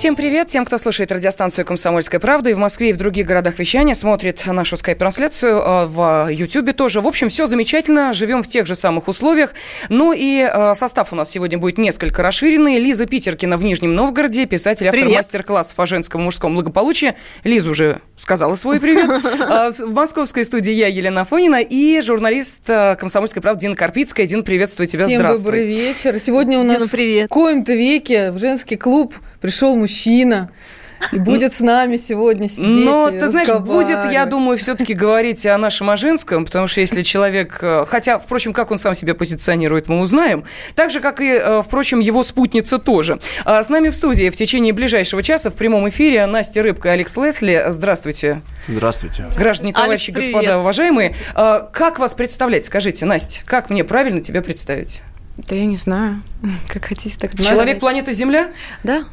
Всем привет тем, кто слушает радиостанцию «Комсомольская правда» и в Москве, и в других городах вещания, смотрит нашу скайп-трансляцию э, в Ютьюбе тоже. В общем, все замечательно, живем в тех же самых условиях. Ну и э, состав у нас сегодня будет несколько расширенный. Лиза Питеркина в Нижнем Новгороде, писатель, автор привет. мастер-классов о женском и мужском благополучии. Лиза уже сказала свой привет. В московской студии я, Елена Фонина, и журналист «Комсомольской правды» Дина Карпицкая. Дина, приветствую тебя, Всем здравствуй. добрый вечер. Сегодня у нас Дина, в коем-то веке в женский клуб пришел мужчина, и будет с нами сегодня сидеть. Но, ты знаешь, будет, я думаю, все-таки говорить о нашем о женском, потому что если человек... Э, хотя, впрочем, как он сам себя позиционирует, мы узнаем. Так же, как и, э, впрочем, его спутница тоже. А с нами в студии в течение ближайшего часа в прямом эфире Настя Рыбка и Алекс Лесли. Здравствуйте. Здравствуйте. Граждане, товарищи, Алекс, господа, уважаемые. А, как вас представлять? Скажите, Настя, как мне правильно тебя представить? Да я не знаю. Как хотите, так Человек планеты Земля? Да.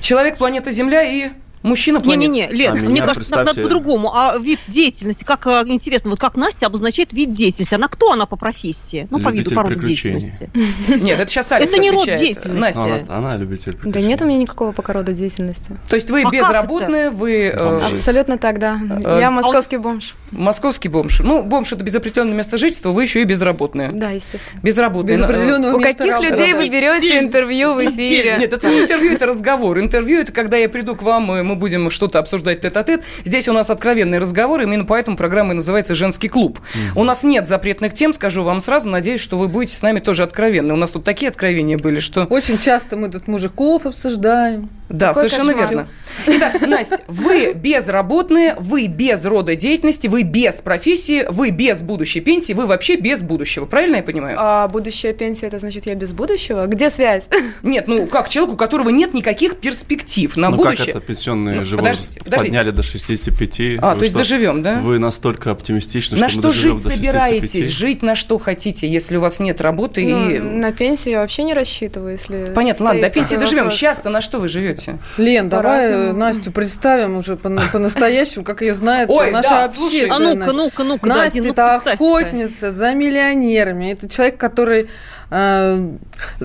Человек планеты Земля и Мужчина планет. Не-не-не, Лен, а мне кажется, представьте... надо по-другому. А вид деятельности, как а, интересно, вот как Настя обозначает вид деятельности? Она кто она по профессии? Ну, по виду, по роду деятельности. Нет, это сейчас Алекс Это не род деятельности. Настя. Она, любитель Да нет у меня никакого пока рода деятельности. То есть вы а безработные, вы... Э, Абсолютно так, да. Э, Я московский бомж. Московский бомж. Ну, бомж это без определенного места жительства, вы еще и безработные. Да, естественно. Безработные. Без определенного У каких людей вы берете интервью в эфире? Нет, это не интервью, это разговор. Интервью это когда я приду к вам, и мы будем что-то обсуждать тет-а-тет. Здесь у нас откровенный разговор, именно поэтому программа и называется «Женский клуб». Угу. У нас нет запретных тем, скажу вам сразу. Надеюсь, что вы будете с нами тоже откровенны. У нас тут такие откровения были, что... Очень часто мы тут мужиков обсуждаем. Да, Какой совершенно кошмар. верно. Итак, Настя, вы безработные, вы без рода деятельности, вы без профессии, вы без будущей пенсии, вы вообще без будущего. Правильно я понимаю? А будущая пенсия, это значит, я без будущего? Где связь? Нет, ну как человеку, у которого нет никаких перспектив на ну, будущее. как это пенсионный ну, же подождите, подождите. подняли до 65. А, вы то есть что, доживем, да? Вы настолько оптимистичны, на что что мы жить собираетесь? Жить на что хотите, если у вас нет работы ну, и... На пенсию я вообще не рассчитываю, если... Понятно, ладно, до пенсии доживем. Сейчас-то на что вы живете? Лен, давай Настю представим уже по-настоящему, как ее знает наша общественность. А ну-ка, ну-ка, ну-ка. Настя это охотница за миллионерами. Это человек, который э,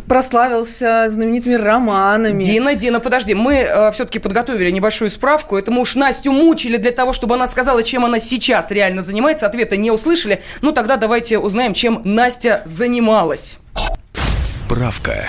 прославился знаменитыми романами. Дина, Дина, подожди, мы э, все-таки подготовили небольшую справку. Это мы уж Настю мучили для того, чтобы она сказала, чем она сейчас реально занимается. Ответа не услышали. Ну тогда давайте узнаем, чем Настя занималась. Справка.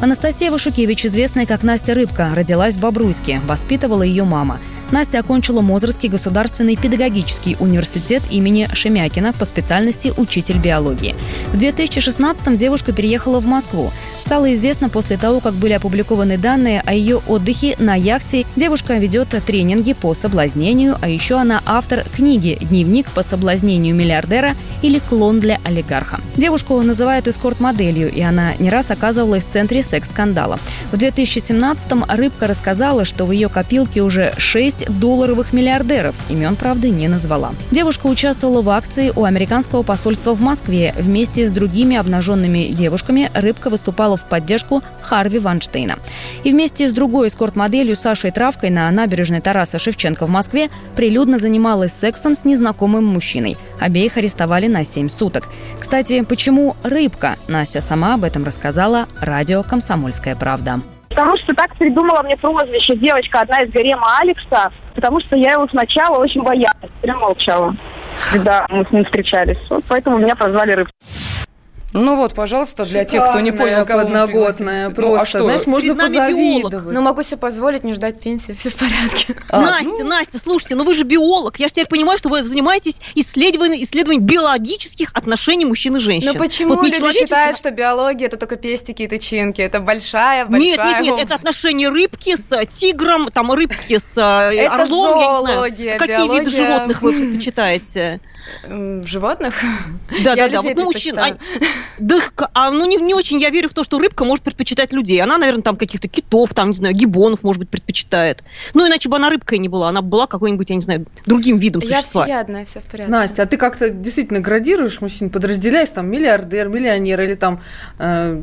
Анастасия Вашукевич, известная как Настя Рыбка, родилась в Бобруйске. Воспитывала ее мама – Настя окончила Мозырский государственный педагогический университет имени Шемякина по специальности учитель биологии. В 2016-м девушка переехала в Москву. Стало известно после того, как были опубликованы данные о ее отдыхе на яхте. Девушка ведет тренинги по соблазнению, а еще она автор книги «Дневник по соблазнению миллиардера» или «Клон для олигарха». Девушку называют эскорт-моделью, и она не раз оказывалась в центре секс-скандала. В 2017-м Рыбка рассказала, что в ее копилке уже 6 долларовых миллиардеров. Имен, правда, не назвала. Девушка участвовала в акции у американского посольства в Москве. Вместе с другими обнаженными девушками Рыбка выступала в поддержку Харви Ванштейна. И вместе с другой эскорт-моделью Сашей Травкой на набережной Тараса Шевченко в Москве прилюдно занималась сексом с незнакомым мужчиной. Обеих арестовали на 7 суток. Кстати, почему рыбка? Настя сама об этом рассказала радио «Комсомольская правда». Потому что так придумала мне прозвище девочка одна из гарема Алекса, потому что я его сначала очень боялась, прям молчала, когда мы с ним встречались. Вот поэтому меня прозвали Рыб. Ну вот, пожалуйста, для тех, кто не понял, кого подноготная, просто. Ну, а что? Знаешь, можно позавидовать. Ну, могу себе позволить не ждать пенсии, все в порядке. А, Настя, ну... Настя, слушайте, ну вы же биолог. Я же теперь понимаю, что вы занимаетесь исследованием, исследованием биологических отношений мужчин и женщин. Ну почему вот люди человеческий... считают, что биология это только пестики и тычинки? Это большая, большая Нет, нет, нет, это отношения рыбки с э, тигром, там рыбки с э, орлом, я не знаю. Какие виды животных вы предпочитаете? Животных? Да, да, да. Вот мужчин. А, да, а ну не, не очень я верю в то, что рыбка может предпочитать людей. Она, наверное, там каких-то китов, там, не знаю, гибонов, может быть, предпочитает. Ну, иначе бы она рыбкой не была. Она была какой-нибудь, я не знаю, другим видом существа. Я всеядная, все в порядке. Настя, а ты как-то действительно градируешь мужчин, подразделяешь там миллиардер, миллионер или там э,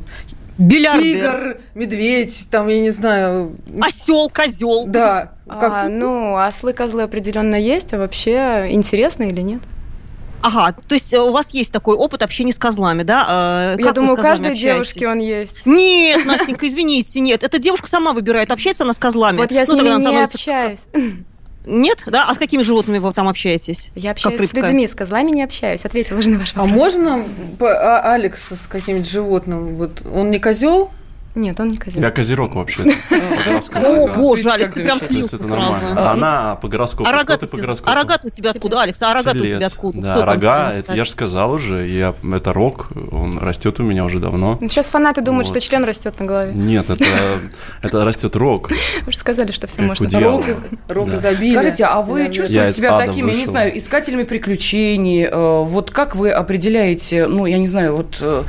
Тигр, медведь, там, я не знаю. Осел, козел. Да. Как... А, ну, ослы-козлы определенно есть, а вообще интересно или нет? Ага, то есть э, у вас есть такой опыт общения с козлами, да? Как Я думаю, у каждой девушки он есть. Нет, Настенька, извините, нет. Эта девушка сама выбирает, общается она с козлами. Вот я с ну, ними не общаюсь. Нет, да? А с какими животными вы там общаетесь? Я общаюсь с людьми, с козлами не общаюсь. Ответила уже на ваш а вопрос. А можно Алекс с каким-нибудь животным? Вот он не козел, нет, он не козерог. Я козерог вообще. О, боже, Алекс, ты прям слился это нормально. Она по гороскопу. А рога у тебя откуда, Алекс? А рога у тебя откуда? Да, рога, я же сказал уже, это рог, он растет у меня уже давно. Сейчас фанаты думают, что член растет на голове. Нет, это растет рог. Вы же сказали, что все можно. Рог изобилия. Скажите, а вы чувствуете себя такими, я не знаю, искателями приключений? Э, вот как вы определяете, ну, я не знаю, вот э,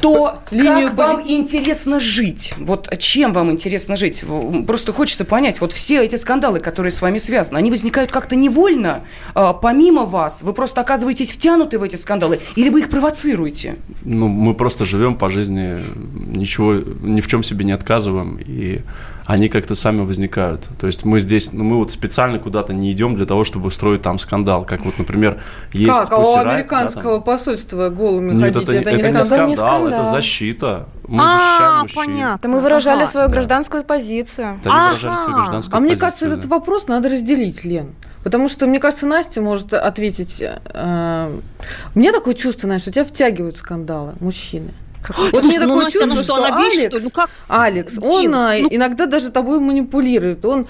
то Линию как вам интересно жить? Вот чем вам интересно жить? Просто хочется понять, вот все эти скандалы, которые с вами связаны, они возникают как-то невольно, а, помимо вас? Вы просто оказываетесь втянуты в эти скандалы или вы их провоцируете? Ну, мы просто живем по жизни, ничего, ни в чем себе не отказываем, и они как-то сами возникают. То есть мы здесь, ну, мы вот специально куда-то не идем для того, чтобы устроить там скандал. Как вот, например, есть Как? А у американского да, посольства голыми Нет, ходить, это, это, не, это не скандал, не скандал, это защита. Мы а, понятно. Мы выражали свою гражданскую позицию. Да, мы выражали свою гражданскую А мне кажется, этот вопрос надо разделить, Лен. Потому что, мне кажется, Настя может ответить. Э, мне такое чувство, знаешь, что тебя втягивают скандалы мужчины. Вот Слушай, мне ну, такое Настя, чувство, ну, что, что Алекс, бесит, ну, как? Алекс, Дин, он а, ну... иногда даже тобой манипулирует. Он,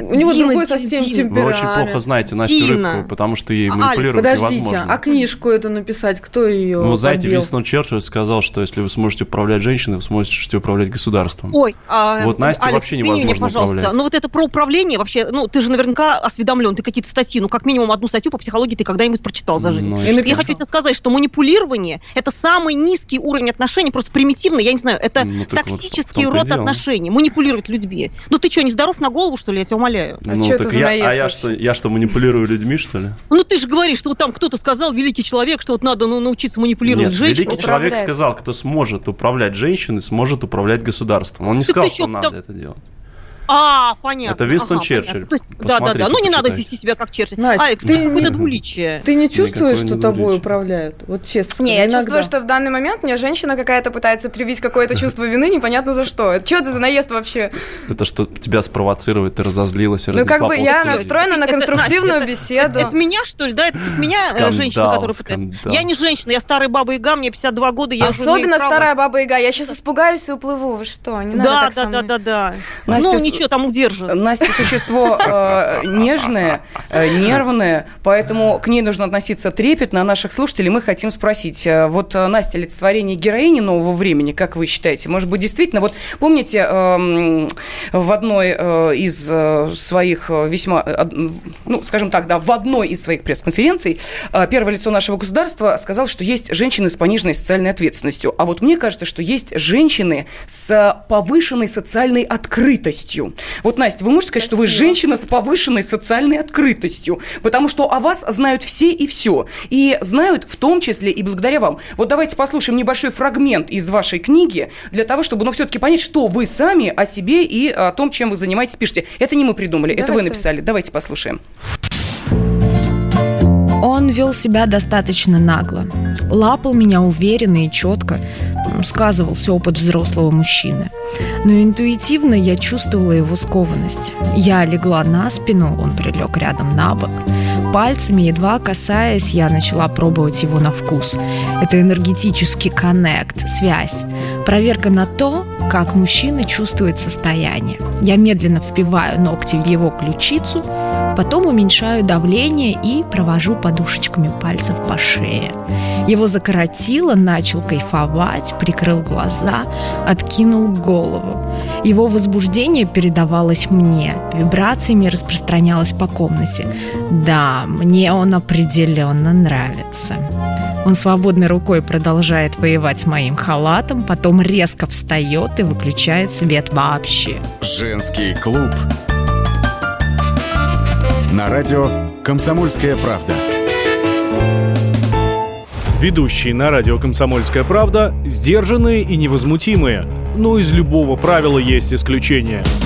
у него Дина, другой Дин, совсем Дин. темперамент. Вы очень плохо знаете Настю Дина. Рыбку, потому что ей манипулировать Алекс, подождите, невозможно. а книжку эту написать, кто ее Ну, знаете, Винстон Черчилль сказал, что если вы сможете управлять женщиной, вы сможете управлять государством. Ой, а, вот Настя Алекс, вообще невозможно меня, пожалуйста. управлять. Ну, вот это про управление вообще, ну, ты же наверняка осведомлен, ты какие-то статьи, ну, как минимум одну статью по психологии ты когда-нибудь прочитал за жизнь. Ну, я хочу тебе сказать, что манипулирование – это самый низкий уровень отношений, просто примитивный примитивно, я не знаю, это ну, токсический вот род отношений, манипулировать людьми. Ну ты что, не здоров на голову, что ли, я тебя умоляю? А ну, что так я, а я что, я что, манипулирую людьми, что ли? Ну ты же говоришь, что вот там кто-то сказал, великий человек, что вот надо ну, научиться манипулировать Нет, женщиной. великий человек сказал, кто сможет управлять женщиной, сможет управлять государством. Он не так сказал, что, что надо там... это делать. А, понятно. Это Винстон ага, Черчилль. То есть, да, да, да. Ну, не надо вести себя как Черчилль. Настя, Алекс, ты какое-то двуличие. Ты не чувствуешь, что тобой управляют? Вот честно. Не, я чувствую, что в данный момент мне женщина какая-то пытается привить какое-то чувство вины, непонятно за что. Что это за наезд вообще? Это что тебя спровоцирует, ты разозлилась, Ну, как бы я настроена на конструктивную беседу. Это меня, что ли, да? Это типа меня э, женщина, которая пытается. Я не женщина, я старая баба Яга, мне 52 года, я Особенно старая баба Яга. Я сейчас испугаюсь и уплыву. Вы что? Не надо Да, да, да, да, да. Ну, ничего, там удержит. Настя существо э, нежное, э, нервное, поэтому к ней нужно относиться трепетно. А наших слушателей мы хотим спросить. Э, вот, э, Настя, олицетворение героини нового времени, как вы считаете? Может быть, действительно, вот помните, э, в одной э, из э, своих весьма, ну, скажем так, да, в одной из своих пресс-конференций э, первое лицо нашего государства сказал, что есть женщины с пониженной социальной ответственностью. А вот мне кажется, что есть женщины с повышенной социальной открытостью. Вот, Настя, вы можете сказать, Спасибо. что вы женщина с повышенной социальной открытостью, потому что о вас знают все и все. И знают в том числе и благодаря вам. Вот давайте послушаем небольшой фрагмент из вашей книги для того, чтобы, ну, все-таки понять, что вы сами о себе и о том, чем вы занимаетесь, пишете. Это не мы придумали, давайте, это вы написали. Давайте послушаем. Он вел себя достаточно нагло. Лапал меня уверенно и четко. Сказывался опыт взрослого мужчины. Но интуитивно я чувствовала его скованность. Я легла на спину, он прилег рядом на бок. Пальцами, едва касаясь, я начала пробовать его на вкус. Это энергетический коннект, связь. Проверка на то, как мужчина чувствует состояние. Я медленно впиваю ногти в его ключицу, потом уменьшаю давление и провожу подушечками пальцев по шее. Его закоротило, начал кайфовать, прикрыл глаза, откинул голову. Его возбуждение передавалось мне, вибрациями распространялось по комнате. Да, мне он определенно нравится. Он свободной рукой продолжает воевать с моим халатом, потом резко встает и выключает свет вообще. Женский клуб. На радио «Комсомольская правда». Ведущие на радио «Комсомольская правда» сдержанные и невозмутимые. Но из любого правила есть исключение –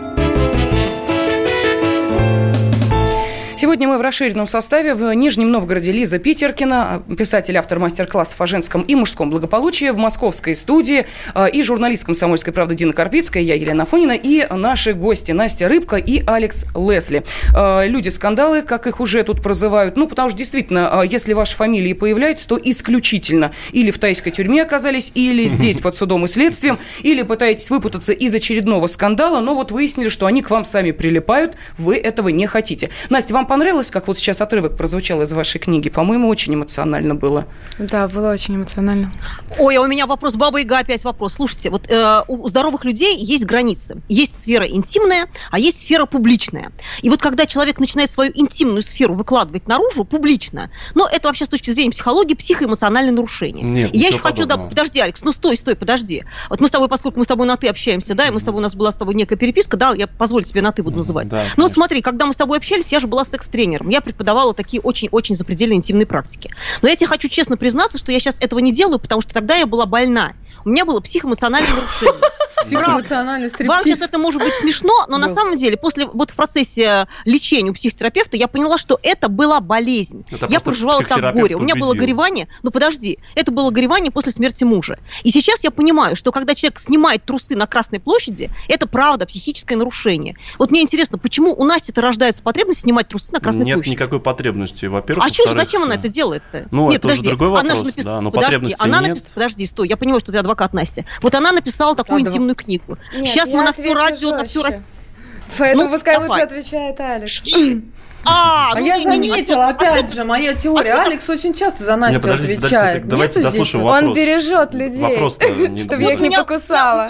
Сегодня мы в расширенном составе в Нижнем Новгороде. Лиза Питеркина, писатель, автор мастер-классов о женском и мужском благополучии. В московской студии э, и журналист «Комсомольской правды» Дина Карпицкая, я Елена Фонина и наши гости Настя Рыбка и Алекс Лесли. Э, люди-скандалы, как их уже тут прозывают, ну, потому что действительно, э, если ваши фамилии появляются, то исключительно или в тайской тюрьме оказались, или здесь под судом и следствием, или пытаетесь выпутаться из очередного скандала, но вот выяснили, что они к вам сами прилипают, вы этого не хотите. Настя, вам понравилось, как вот сейчас отрывок прозвучал из вашей книги? По-моему, очень эмоционально было. Да, было очень эмоционально. Ой, а у меня вопрос, Баба Яга опять вопрос. Слушайте, вот э, у здоровых людей есть границы. Есть сфера интимная, а есть сфера публичная. И вот когда человек начинает свою интимную сферу выкладывать наружу, публично, ну, это вообще с точки зрения психологии психоэмоциональное нарушение. Нет, я еще хочу, да, подожди, Алекс, ну стой, стой, подожди. Вот мы с тобой, поскольку мы с тобой на ты общаемся, да, и мы с тобой, у нас была с тобой некая переписка, да, я позволю тебе на ты буду называть. Да, ну, вот смотри, когда мы с тобой общались, я же была секс-тренером. Я преподавала такие очень-очень запредельно интимные практики. Но я тебе хочу честно признаться, что я сейчас этого не делаю, потому что тогда я была больна. У меня было психоэмоциональное нарушение. Психоэмоциональный стриптиз. Вам сейчас это может быть смешно, но на самом деле, после вот в процессе лечения у психотерапевта я поняла, что это была болезнь. Это я проживала так психотерапевт горе. У меня было горевание. Ну подожди, это было горевание после смерти мужа. И сейчас я понимаю, что когда человек снимает трусы на Красной площади, это правда психическое нарушение. Вот мне интересно, почему у Насти-то рождается потребность снимать трусы на Красной Нет площади? никакой потребности, во-первых. А что же, зачем она э, это делает-то? Ну, Нет, это уже подожди, другой она же вопрос, напис- да, но подожди, потребности она нет. напис- Подожди, стой, я понимаю, что ты адвокат Настя. Вот она написала такую интимную книгу. Нет, Сейчас мы на все радио, на всю жестче. Россию. Поэтому Ну, пускай давай. лучше отвечает Алекс. А, А ну, я не- не- заметила, а опять же, моя теория. а Алекс очень часто за Не, Настю подождите, подождите, отвечает. так давайте Нету здесь вопрос. Он бережет людей, Вопрос-то не- чтобы я их не покусала.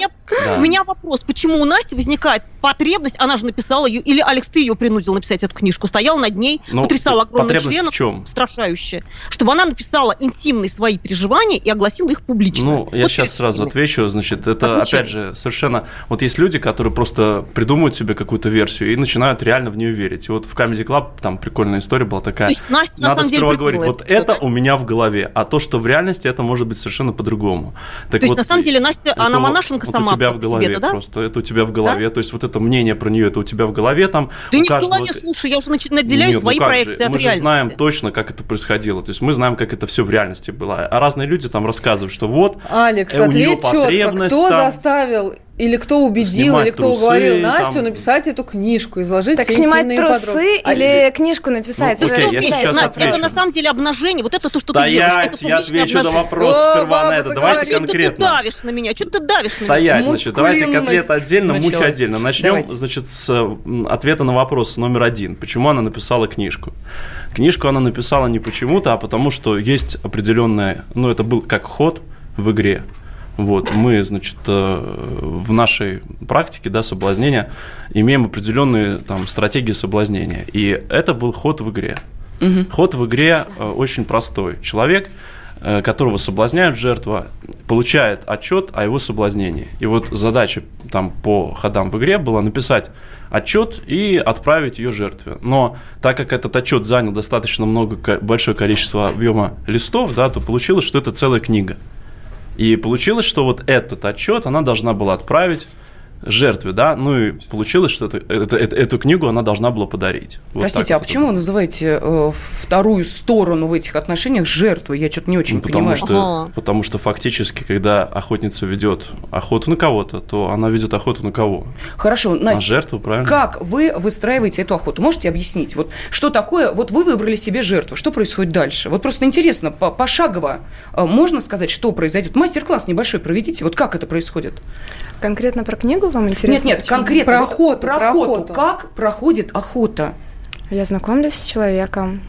У меня, вопрос, почему у Насти возникает потребность, она же написала ее, или Алекс, ты ее принудил написать эту книжку, стоял над ней, Ну, потрясал огромным членом, в чем? страшающе, чтобы она написала интимные свои переживания и огласила их публично. Ну, я сейчас сразу отвечу. Значит, это, опять же, совершенно... Вот есть люди, которые просто придумывают себе какую-то версию и начинают реально в нее верить. И вот в Comedy Club там прикольная история была такая. То есть Настя на Надо деле сперва говорить, вот это да? у меня в голове, а то, что в реальности, это может быть совершенно по-другому. Так То есть, вот, на самом деле, Настя, это она монашенка вот сама у тебя в себе, голове да? просто, это у тебя в голове. То есть вот это мнение про нее, это у тебя в голове там. Да не в каждого- голове, слушай, я уже наделяю Нет, ну свои как проекции же, от Мы же реальности. знаем точно, как это происходило. То есть мы знаем, как это все в реальности было. А разные люди там рассказывают, что вот Алекс, э, у неё ответь четко, потребность кто там- заставил или кто убедил, Снимать или кто трусы, уговорил там. Настю написать эту книжку, изложить Так все снимать интимные трусы подробности. А, или книжку написать? Ну, окей, я сейчас Настя, отвечу. Это на самом деле обнажение. Вот это то, что ты делаешь. Стоять, это я отвечу на обнажение. вопрос О, сперва на это. Давайте заговорила. Что ты конкретно. давишь на меня? Что ты давишь на меня? Стоять, значит, давайте котлет Мускулинность отдельно, мухи началась. отдельно. Начнем, Давайте. значит, с ответа на вопрос номер один. Почему она написала книжку? Книжку она написала не почему-то, а потому что есть определенная, ну, это был как ход в игре. Вот, мы, значит, э, в нашей практике, да, соблазнения имеем определенные там стратегии соблазнения. И это был ход в игре. Ход в игре э, очень простой. Человек, э, которого соблазняют жертва, получает отчет о его соблазнении. И вот задача там по ходам в игре была написать отчет и отправить ее жертве. Но так как этот отчет занял достаточно много, большое количество объема листов, да, то получилось, что это целая книга. И получилось, что вот этот отчет она должна была отправить жертве, да, ну и получилось, что это, это- это- эту книгу она должна была подарить. Вот Простите, а вот почему вы называете э, вторую сторону в этих отношениях жертвой? Я что-то не очень Ну, потому понимаю. что, Ага. потому что фактически, когда охотница ведет охоту на кого-то, то она ведет охоту на кого? Хорошо, На Настя, жертву, правильно? как вы выстраиваете эту охоту? Можете объяснить? Вот что такое? Вот вы выбрали себе жертву, что происходит дальше? Вот просто интересно, по- пошагово э, можно сказать, что произойдет? Мастер-класс небольшой проведите. Вот как это происходит? Конкретно про книгу вам интересно? нет, нет, почему? конкретно. Про охоту, Про про охоту. охоту. Как проходит охота? Я знакомлюсь с человеком.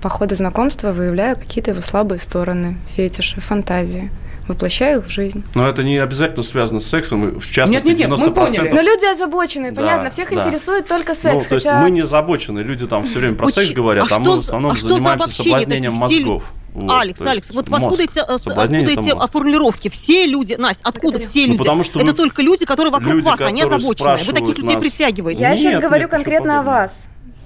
По ходу знакомства выявляю какие-то его слабые стороны, фетиши, фантазии. воплощаю их в жизнь. Но это не обязательно связано с сексом, в частности, нет, нет, нет, 90%. Мы поняли. Но люди озабоченные, да, понятно, всех да. интересует только секс. Ну, то есть мы не озабочены, люди там все время про секс говорят, а, а мы в основном а занимаемся соблазнением мозгов. Вот, Алекс, Алекс, вот откуда эти, э, откуда эти формулировки? Все люди, Настя, откуда это все люди? Ну, потому что это вы... только люди, которые вокруг люди, вас, они озабоченные. Вы таких людей нас... притягиваете. Я нет, сейчас говорю нет, конкретно о вас.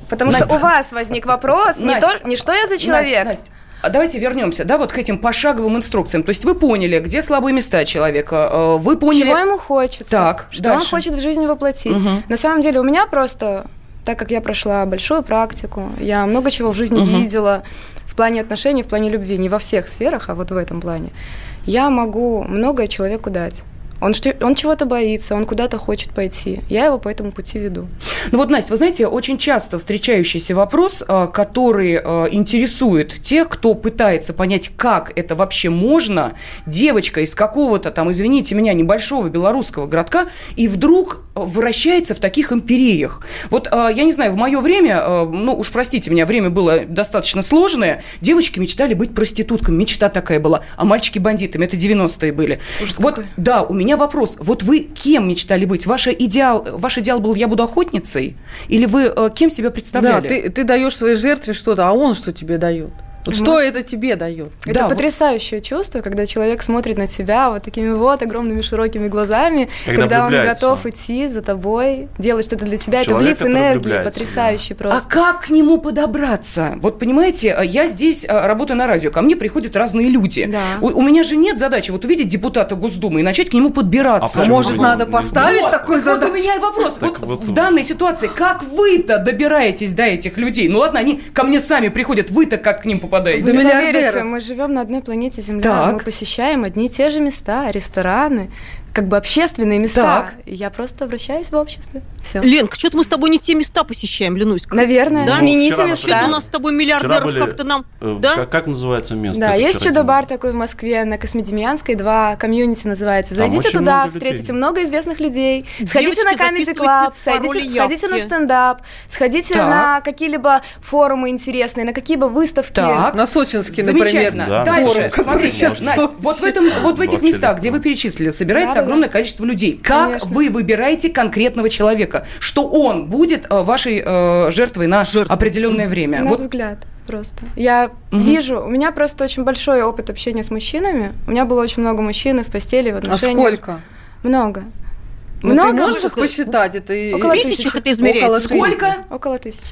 Потому Настя. что у вас возник вопрос, не, то, не что я за человек. Настя, Настя. А давайте вернемся, да, вот к этим пошаговым инструкциям. То есть вы поняли, где слабые места человека, э, вы поняли... Чего ему хочется. Так, Что дальше. он хочет в жизни воплотить. Угу. На самом деле у меня просто, так как я прошла большую практику, я много чего в жизни угу. видела, в плане отношений, в плане любви, не во всех сферах, а вот в этом плане, я могу многое человеку дать. Он, он чего-то боится, он куда-то хочет пойти. Я его по этому пути веду. Ну вот, Настя, вы знаете, очень часто встречающийся вопрос, а, который а, интересует тех, кто пытается понять, как это вообще можно, девочка из какого-то там, извините меня, небольшого белорусского городка, и вдруг вращается в таких империях. Вот, а, я не знаю, в мое время, ну уж простите меня, время было достаточно сложное, девочки мечтали быть проститутками, мечта такая была, а мальчики бандитами, это 90-е были. Ужас вот, какой. да, у меня меня вопрос. Вот вы кем мечтали быть? Ваш идеал, ваш идеал был «я буду охотницей»? Или вы э, кем себя представляли? Да, ты, ты даешь своей жертве что-то, а он что тебе дает? Вот что это тебе дает? Это да, потрясающее вот... чувство, когда человек смотрит на тебя вот такими вот огромными широкими глазами, когда, когда он готов идти за тобой, делать что-то для тебя. Человек, это влив энергии, потрясающий да. просто. А как к нему подобраться? Вот понимаете, я здесь э, работаю на радио, ко мне приходят разные люди. Да. У, у меня же нет задачи вот увидеть депутата Госдумы и начать к нему подбираться. А, может, надо поставить вот, такой задачу? Вот у меня вопрос. Вот, вот в данной ситуации, как вы-то добираетесь до этих людей? Ну ладно, они ко мне сами приходят, вы-то как к ним попадаете? Попадаете. Вы не поверите, мы живем на одной планете Земля, так. мы посещаем одни и те же места, рестораны, как бы общественные места. Так. Я просто обращаюсь в общество. Все. Ленка, что-то мы с тобой не те места посещаем, ленусь. Наверное. Да? Смените ну, места. Что-то у нас с тобой миллиардеров как-то нам... Э, да? Как, как называется место? Да, есть чудо-бар такой в Москве, на Космодемьянской, два комьюнити называется. Зайдите туда, много встретите людей. много известных людей. Сходите на Comedy Club, сходите, сходите на стендап, сходите так. на какие-либо форумы интересные, на какие бы выставки. Так. На Сочинский, например. Да. Дальше, форум, смотрите, Настя, вот в, этом, вот в этих местах, где вы перечислили, собирается огромное количество людей. Как Конечно. вы выбираете конкретного человека? Что он будет э, вашей э, жертвой на Жертв. определенное время? На вот. взгляд просто. Я угу. вижу, у меня просто очень большой опыт общения с мужчинами. У меня было очень много мужчин в постели, в а отношениях. А сколько? Много. Ну, много? ты можешь их посчитать? Это около тысячи это измеряется. Около Сколько? Около тысячи.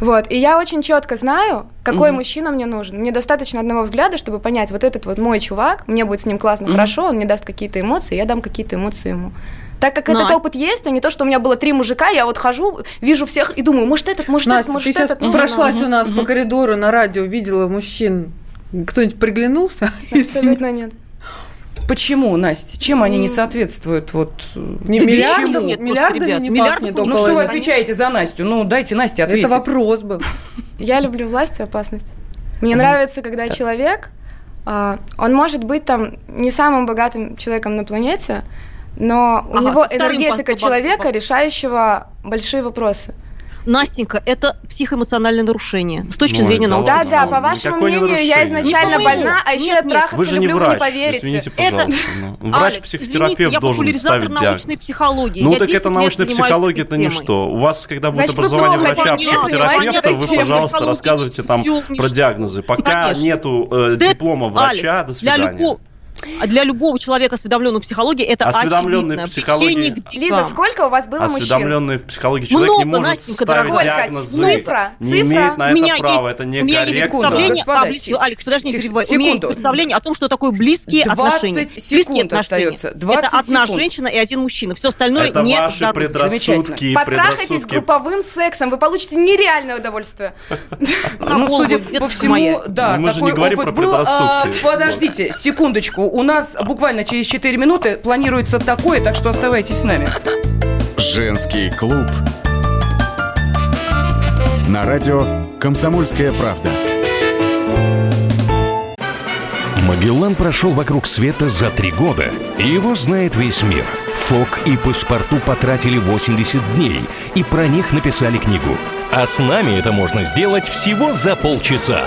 Вот, и я очень четко знаю, какой угу. мужчина мне нужен. Мне достаточно одного взгляда, чтобы понять, вот этот вот мой чувак, мне будет с ним классно, угу. хорошо, он мне даст какие-то эмоции, я дам какие-то эмоции ему. Так как Настя. этот опыт есть, а не то, что у меня было три мужика, я вот хожу, вижу всех и думаю, может этот, может Настя, этот, может ты этот. сейчас прошлась угу. у нас угу. по коридору на радио, видела мужчин, кто-нибудь приглянулся? Абсолютно нет. Почему, Настя? Чем они не соответствуют? Вот, не миллиардов, нет, миллиардами ребят, не миллиард, пахнет. Ну что вы отвечаете за Настю? Ну дайте Насте ответить. Это вопрос был. Я люблю власть и опасность. Мне нравится, когда человек, а, он может быть там не самым богатым человеком на планете, но у него энергетика человека, решающего большие вопросы. Настенька, это психоэмоциональное нарушение с точки ну, зрения науки. Да, да, по вашему мнению, я изначально больна, а еще я трахаться вы же не люблю, врач, не поверите. Извините, пожалуйста. Это... Ну, Врач-психотерапевт должен ставить научной психологии. Ну, так это научная психология, это не что. У вас, когда будет образование врача-психотерапевта, вы, пожалуйста, рассказывайте там про диагнозы. Пока нету э, диплома врача, до свидания. А для любого человека, осведомленного в психологии, это Осведомленный очевидно. в психологии. Лиза, сколько у вас было мужчин? Осведомленный в психологии человек Много, не может Настенька, ставить сколько? диагнозы. Цифра, не цифра. имеет на это права, это не У меня есть представление, а, близкие, Алекс, подожди, не перебивай. У меня есть представление о том, что такое близкие 20 отношения. секунд остается. 20 это одна женщина и один мужчина. Все остальное это не ваши предрассудки. Потрахайтесь групповым сексом, вы получите нереальное удовольствие. Ну, судя по всему, да, такой опыт был. А, подождите, секундочку. У нас буквально через 4 минуты планируется такое, так что оставайтесь с нами. Женский клуб. На радио «Комсомольская правда». Магеллан прошел вокруг света за три года, и его знает весь мир. Фок и паспорту потратили 80 дней, и про них написали книгу. А с нами это можно сделать всего за полчаса.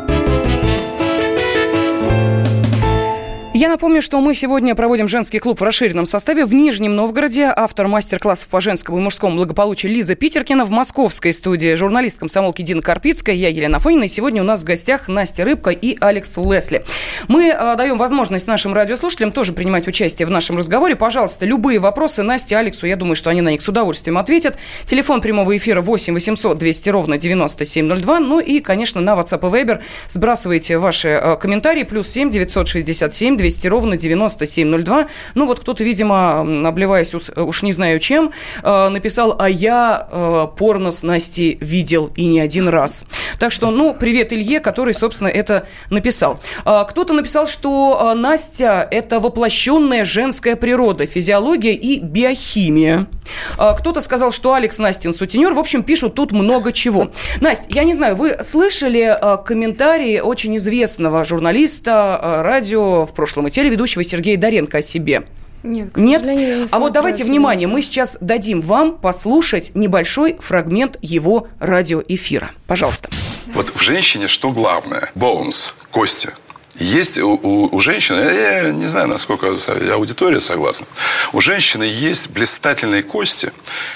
Я напомню, что мы сегодня проводим женский клуб в расширенном составе в Нижнем Новгороде. Автор мастер-классов по женскому и мужскому благополучию Лиза Питеркина в московской студии. Журналист комсомолки Дина Карпицкая, я Елена Фонина. И сегодня у нас в гостях Настя Рыбка и Алекс Лесли. Мы э, даем возможность нашим радиослушателям тоже принимать участие в нашем разговоре. Пожалуйста, любые вопросы Насте, Алексу, я думаю, что они на них с удовольствием ответят. Телефон прямого эфира 8 800 200 ровно 9702. Ну и, конечно, на WhatsApp и Viber сбрасывайте ваши э, комментарии. Плюс 7 967 200 200 ровно 9702. Ну вот кто-то, видимо, обливаясь уж не знаю чем, э, написал, а я э, порно с Настей видел и не один раз. Так что, ну, привет Илье, который, собственно, это написал. Э, кто-то написал, что Настя – это воплощенная женская природа, физиология и биохимия. Кто-то сказал, что Алекс Настин сутенер. В общем, пишут тут много чего. Настя, я не знаю, вы слышали комментарии очень известного журналиста радио в прошлом и телеведущего Сергея Доренко о себе. Нет, Нет? не А вот давайте, внимание, мы сейчас дадим вам послушать небольшой фрагмент его радиоэфира. Пожалуйста. Вот в женщине что главное? Bones, кости. Есть у, у, у женщины, я не знаю, насколько аудитория согласна, у женщины есть блистательные кости.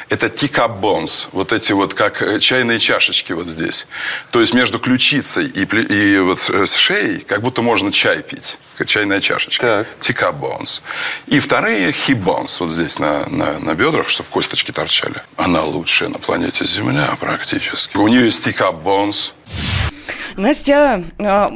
Это teacup bones, вот эти вот как э, чайные чашечки вот здесь. То есть между ключицей и, и вот с шеей как будто можно чай пить. Чайная чашечка. teacup bones. И вторые hip bones вот здесь на, на, на бедрах, чтобы косточки торчали. Она лучшая на планете Земля практически. У нее есть teacup bones. Настя, а,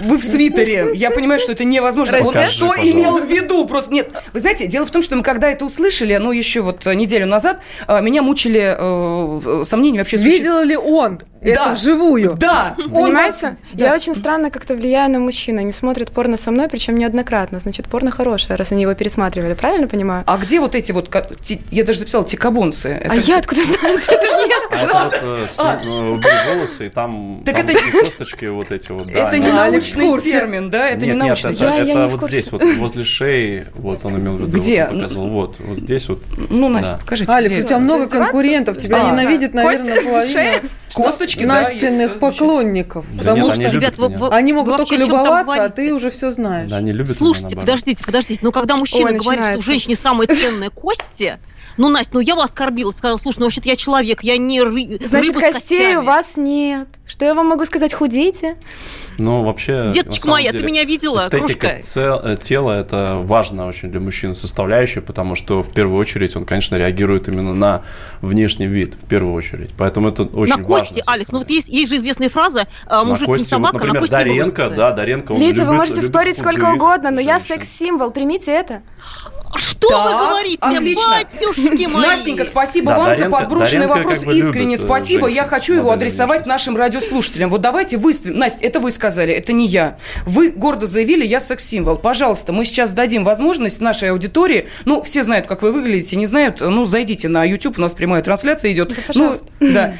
вы в свитере. Я понимаю, что это невозможно. Вот что пожалуйста. имел в виду? Просто нет. Вы знаете, дело в том, что мы когда это услышали, ну, еще вот неделю назад, а, меня мучили э, сомнения вообще. Видел ли он это да. вживую? Да. Понимаете? Он... Я да. очень странно как-то влияю на мужчин. Они смотрят порно со мной, причем неоднократно. Значит, порно хорошее, раз они его пересматривали. Правильно понимаю? А где вот эти вот, я даже записала, тикабонцы? Это... А я откуда знаю? Это же не я сказала. А это вот э, волосы, и там косточки вот эти вот. Это не научный термин, да? Это не научный термин. Это вот здесь, вот возле шеи, вот он имел в виду. Где? Показывал, вот, вот здесь вот. Ну, Настя, покажите. Алекс, у тебя много конкурентов, тебя ненавидит, наверное, половина. Косточки, Настенных поклонников. Потому что, ребят, они могут только любоваться, а ты уже все знаешь. Да, они любят Слушайте, подождите, подождите. Но когда мужчина говорит, что в женщине самые ценные кости, ну, Настя, ну я вас оскорбила, сказала, слушай, ну вообще-то я человек, я не ры... Значит, костей у вас нет. Что я вам могу сказать, худейте? Ну, вообще... Деточка моя, деле, ты меня видела, эстетика цел, э, тела – это важно очень для мужчины составляющая, потому что в первую очередь он, конечно, реагирует именно на внешний вид, в первую очередь. Поэтому это очень на кости, важно. Алекс, ну вот есть, есть же известная фраза э, «мужик кости, не собака, вот, например, на кости Даренко, да, Даренко, он Лиза, любит, вы можете спорить сколько угодно, но я секс-символ, примите это. Что так, вы говорите, отлично. батюшки мои? Настенька, спасибо да, вам Даренко, за подброшенный Даренко вопрос. Как бы Искренне спасибо. Я хочу его адресовать нашим радиослушателям. Вот давайте выставим. Настя, это вы сказали, это не я. Вы гордо заявили, я секс-символ. Пожалуйста, мы сейчас дадим возможность нашей аудитории. Ну, все знают, как вы выглядите, не знают. Ну, зайдите на YouTube, у нас прямая трансляция идет. Да, ну, да.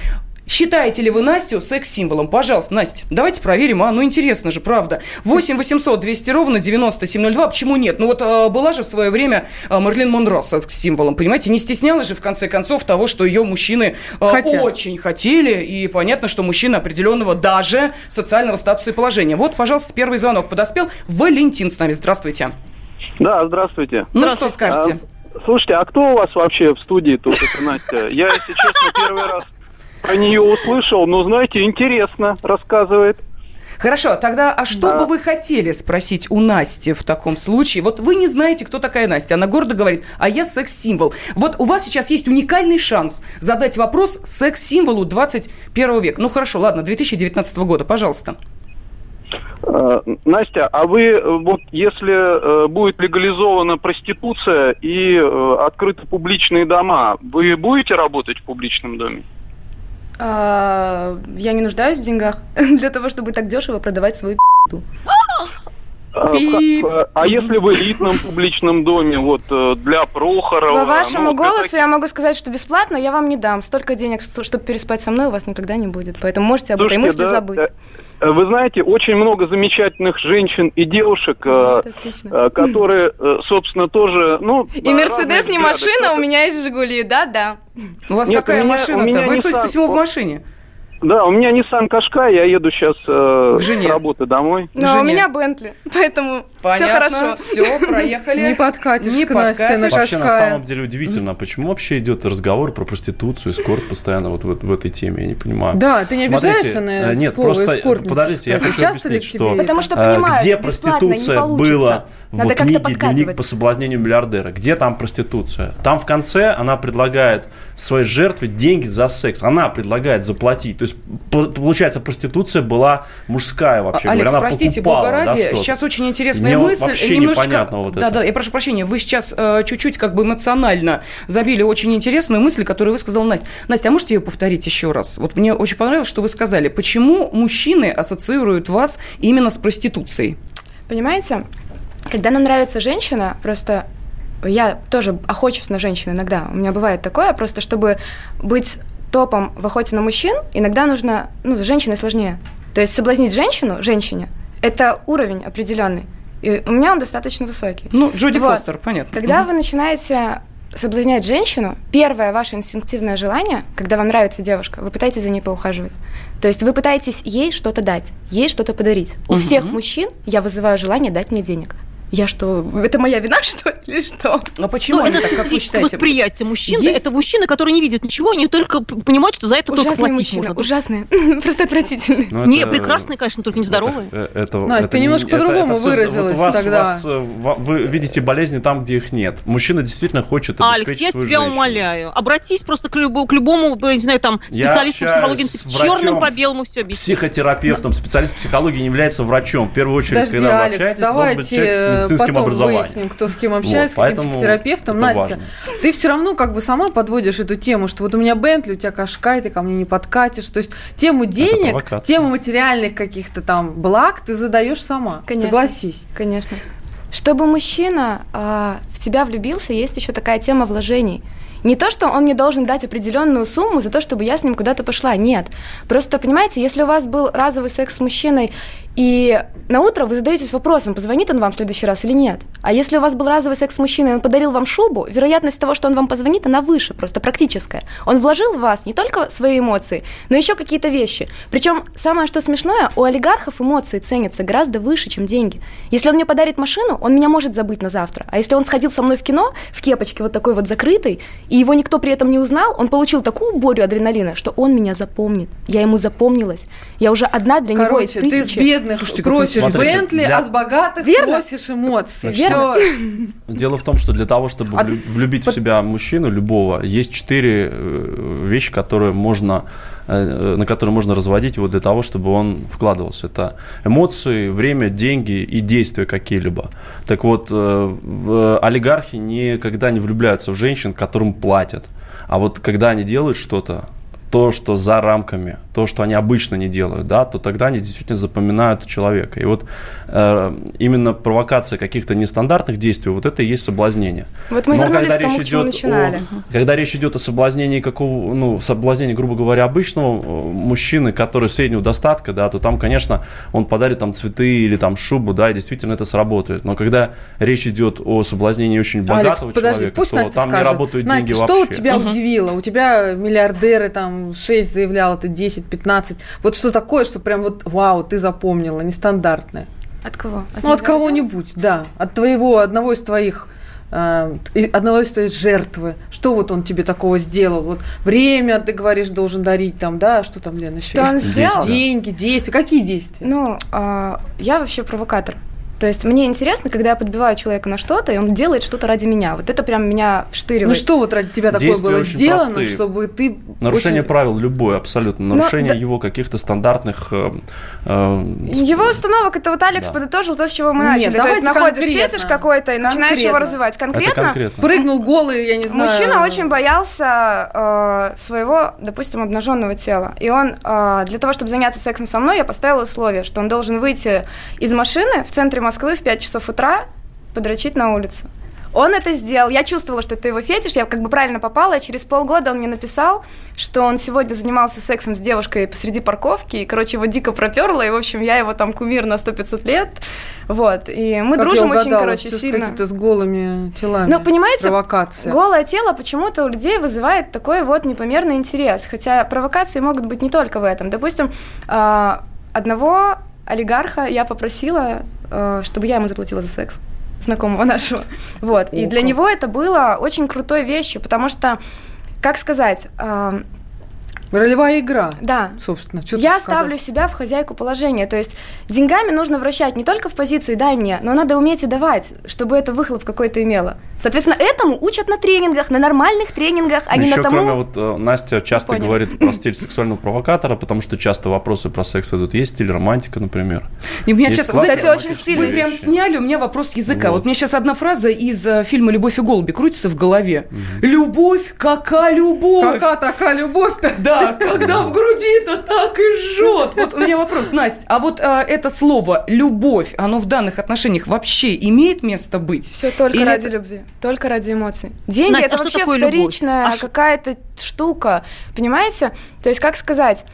Считаете ли вы Настю секс-символом? Пожалуйста, Настя, давайте проверим, а? Ну, интересно же, правда. 8 800 200 ровно 9702. Почему нет? Ну, вот э, была же в свое время э, Марлин Монро секс-символом, понимаете? Не стеснялась же, в конце концов, того, что ее мужчины э, очень хотели. И понятно, что мужчина определенного даже социального статуса и положения. Вот, пожалуйста, первый звонок подоспел. Валентин с нами. Здравствуйте. Да, здравствуйте. Ну, что скажете? А, слушайте, а кто у вас вообще в студии тут, это Настя? Я, если честно, первый раз про нее услышал, но, знаете, интересно рассказывает. Хорошо, тогда, а что да. бы вы хотели спросить у Насти в таком случае? Вот вы не знаете, кто такая Настя. Она гордо говорит, а я секс-символ. Вот у вас сейчас есть уникальный шанс задать вопрос секс-символу 21 века. Ну хорошо, ладно, 2019 года, пожалуйста. Э, Настя, а вы э, вот если э, будет легализована проституция и открыты публичные дома, вы будете работать в публичном доме? А, я не нуждаюсь в деньгах для того, чтобы так дешево продавать свою пи***ду. А, а, а если в элитном публичном доме, вот э, для Прохорова... По вашему ну, голосу таких... я могу сказать, что бесплатно я вам не дам. Столько денег, чтобы переспать со мной, у вас никогда не будет. Поэтому можете об Слушайте, этой мысли да, забыть. Э, вы знаете, очень много замечательных женщин и девушек, да, э, которые, собственно, тоже... Ну, и Мерседес не машина, у меня есть Жигули, да-да. У вас Нет, какая машина-то? Вы, судя по всему, в машине. Да, у меня Nissan Qashqai, я еду сейчас э, с работы домой. Ну, а у меня Бентли, поэтому Понятно, все хорошо. Все, проехали. Не подкатишь Не подкатишь. Вообще, на самом деле, удивительно, почему вообще идет разговор про проституцию, эскорт постоянно вот в, этой теме, я не понимаю. Да, ты не обижаешься на э, Нет, просто, подождите, я хочу объяснить, что, понимаю, где проституция была в книге «Дневник по соблазнению миллиардера», где там проституция? Там в конце она предлагает своей жертве деньги за секс. Она предлагает заплатить. То есть, получается, проституция была мужская вообще. Алекс, простите, бога ради, сейчас очень интересная Мне мысль. Вообще немножечко... непонятно вот да, это. Да, я прошу прощения, вы сейчас э, чуть-чуть как бы эмоционально забили очень интересную мысль, которую вы сказала Настя. Настя, а можете ее повторить еще раз? Вот мне очень понравилось, что вы сказали. Почему мужчины ассоциируют вас именно с проституцией? Понимаете, когда нам нравится женщина, просто я тоже охочусь на женщин иногда. У меня бывает такое, просто чтобы быть топом в охоте на мужчин, иногда нужно, ну, с женщиной сложнее. То есть соблазнить женщину, женщине, это уровень определенный. И у меня он достаточно высокий. Ну, Джоди вот. Фостер, понятно. Когда угу. вы начинаете соблазнять женщину, первое ваше инстинктивное желание, когда вам нравится девушка, вы пытаетесь за ней поухаживать. То есть вы пытаетесь ей что-то дать, ей что-то подарить. У угу. всех мужчин я вызываю желание дать мне денег. Я что, это моя вина, что ли, или что? Но почему ну, это так, как вы считаете? восприятие мужчин. Есть... Это мужчины, которые не видят ничего, они только понимают, что за это ужасные только платить мужчины, можно. Ужасные, просто отвратительные. Ну, не, прекрасные, конечно, только нездоровые. Это, это, Настя, ты немножко по-другому выразилась вот вас, тогда. Вас, э, вы видите болезни там, где их нет. Мужчина действительно хочет обеспечить Алекс, я свою тебя женщину. умоляю. Обратись просто к, любому, к любому, не знаю, там, специалисту психологии, черным по белому все объяснить. Психотерапевтом, специалист психологии не является врачом. В первую очередь, Подожди, когда вы Алекс, общаетесь, должен быть человек с медицинским образованием выясним, кто с кем общается, вот, с каким психотерапевтом. Настя, важно. ты все равно как бы сама подводишь эту тему, что вот у меня Бентли, у тебя Кашкай, ты ко мне не подкатишь. То есть тему денег, тему материальных каких-то там благ ты задаешь сама. Конечно. Согласись. Конечно. Чтобы мужчина э, в тебя влюбился, есть еще такая тема вложений. Не то, что он мне должен дать определенную сумму за то, чтобы я с ним куда-то пошла. Нет. Просто, понимаете, если у вас был разовый секс с мужчиной, и на утро вы задаетесь вопросом, позвонит он вам в следующий раз или нет. А если у вас был разовый секс с мужчиной, он подарил вам шубу, вероятность того, что он вам позвонит, она выше, просто практическая. Он вложил в вас не только свои эмоции, но еще какие-то вещи. Причем самое, что смешное, у олигархов эмоции ценятся гораздо выше, чем деньги. Если он мне подарит машину, он меня может забыть на завтра. А если он сходил со мной в кино, в кепочке вот такой вот закрытой, и его никто при этом не узнал, он получил такую борю адреналина, что он меня запомнит. Я ему запомнилась. Я уже одна для Короче, него из тысячи. ты с бедных Слушайте, просишь смотрите, Бентли, для... а с богатых Верно? просишь эмоций. Значит, Верно? Дело в том, что для того, чтобы а... влюбить в себя мужчину любого, есть четыре э, вещи, которые можно на которые можно разводить его для того, чтобы он вкладывался. Это эмоции, время, деньги и действия какие-либо. Так вот, э, олигархи никогда не влюбляются в женщин, которым платят. А вот когда они делают что-то, то, что за рамками, то, что они обычно не делают, да, то тогда они действительно запоминают человека. И вот э, именно провокация каких-то нестандартных действий, вот это и есть соблазнение. Вот мы Но когда речь тому, идет о, когда речь идет о соблазнении какого, ну, соблазнении, грубо говоря, обычного э, мужчины, который среднего достатка, да, то там, конечно, он подарит там цветы или там шубу, да, и действительно это сработает. Но когда речь идет о соблазнении очень богатого Алекс, подожди, человека, пусть то Настя там скажет. не работают Настя, деньги что вообще. вот тебя угу. удивило? У тебя миллиардеры там 6 заявлял, это 10, 15. Вот что такое, что прям вот, вау, ты запомнила, нестандартное? От кого? От ну, от кого-нибудь, да. От твоего, одного из твоих э, одного из твоих жертвы. Что вот он тебе такого сделал? Вот время, ты говоришь, должен дарить там, да? Что там, Лена, еще? Что он сделал? Деньги, действия. Какие действия? Ну, э, я вообще провокатор. То есть мне интересно, когда я подбиваю человека на что-то, и он делает что-то ради меня. Вот это прям меня вштыривает. Ну что вот ради тебя такое Действия было очень сделано, простые. чтобы ты... Нарушение очень- правил любое, абсолютно. Но Нарушение да- его каких-то стандартных... э, э, Его установок, это вот Алекс Да. подытожил то, с чего мы Нет, начали. То есть находишь конкретно. фетиш какой-то и начинаешь его Конкретно. развивать. Конкретно, Это конкретно. Прыгнул голый, я не знаю... Мужчина очень боялся э, своего, допустим, обнаженного тела. И он, э, для того, чтобы заняться сексом со мной, я поставила условие, что он должен выйти из машины в центре Москвы в 5 часов утра, подрочить на улице. Он это сделал. Я чувствовала, что это его фетиш. Я как бы правильно попала. И через полгода он мне написал, что он сегодня занимался сексом с девушкой посреди парковки. И, короче, его дико проперло. И, в общем, я его там кумир на 100-500 лет. Вот. И мы Как дружим очень, короче, всё с сильно. какими-то с голыми телами. Ну, понимаете, Провокация. голое тело почему-то у людей вызывает такой вот непомерный интерес. Хотя провокации могут быть не только в этом. Допустим, а, одного олигарха я попросила, а, чтобы я ему заплатила за секс знакомого нашего. Вот. И для него это было очень крутой вещью, потому что, как сказать, а, Ролевая игра. да, Собственно, что я ставлю себя в хозяйку положения. То есть деньгами нужно вращать не только в позиции «дай мне», но надо уметь и давать, чтобы это выхлоп какой-то имело. Соответственно, этому учат на тренингах, на нормальных тренингах, а не Еще на тому... кроме вот э, Настя часто Понял. говорит про стиль сексуального провокатора, потому что часто вопросы про секс идут. Есть стиль романтика, например. И у меня сейчас, Кстати, очень стильный. Вы прям сняли у меня вопрос языка. Вот, Вот. мне сейчас одна фраза из э, фильма «Любовь и голуби» крутится в голове. Любовь, какая любовь! Какая такая любовь-то? Да, когда в груди-то так и жжет. Вот у меня вопрос, Настя, а вот э, это слово «любовь», оно в данных отношениях вообще имеет место быть? Все только Или ради это- любви, только ради эмоций. Деньги Настя, это а что вообще вторичная А какая-то штука, понимаете? То есть, как сказать,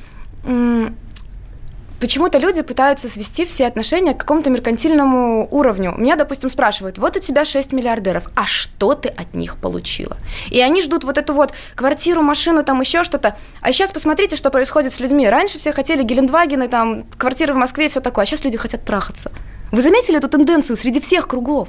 почему-то люди пытаются свести все отношения к какому-то меркантильному уровню. Меня, допустим, спрашивают, вот у тебя 6 миллиардеров, а что ты от них получила? И они ждут вот эту вот квартиру, машину, там еще что-то. А сейчас посмотрите, что происходит с людьми. Раньше все хотели Гелендвагены, там, квартиры в Москве и все такое, а сейчас люди хотят трахаться. Вы заметили эту тенденцию среди всех кругов?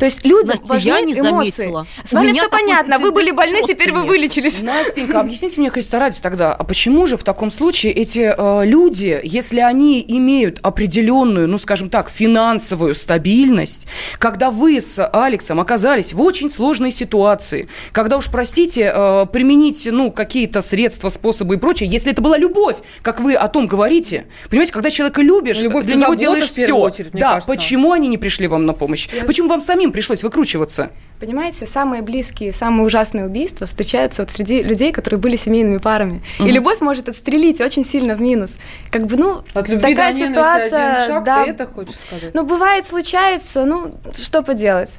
То есть людям Настя, важны я не эмоции. заметила. С вами все понятно. Вы были больны, теперь вы вылечились. Настенька, объясните мне, Христа ради тогда, а почему же в таком случае эти э, люди, если они имеют определенную, ну, скажем так, финансовую стабильность, когда вы с Алексом оказались в очень сложной ситуации, когда уж, простите, э, применить, ну, какие-то средства, способы и прочее, если это была любовь, как вы о том говорите, понимаете, когда человека любишь, Любовь для него делаешь все. очередь, да, кажется. почему они не пришли вам на помощь? Почему вам самим пришлось выкручиваться? Понимаете, самые близкие, самые ужасные убийства встречаются вот среди людей, которые были семейными парами. И любовь может отстрелить очень сильно в минус. Как бы, ну, От любви такая до ситуация, один шаг, да. ты это хочешь сказать? Ну, бывает, случается, ну, что поделать.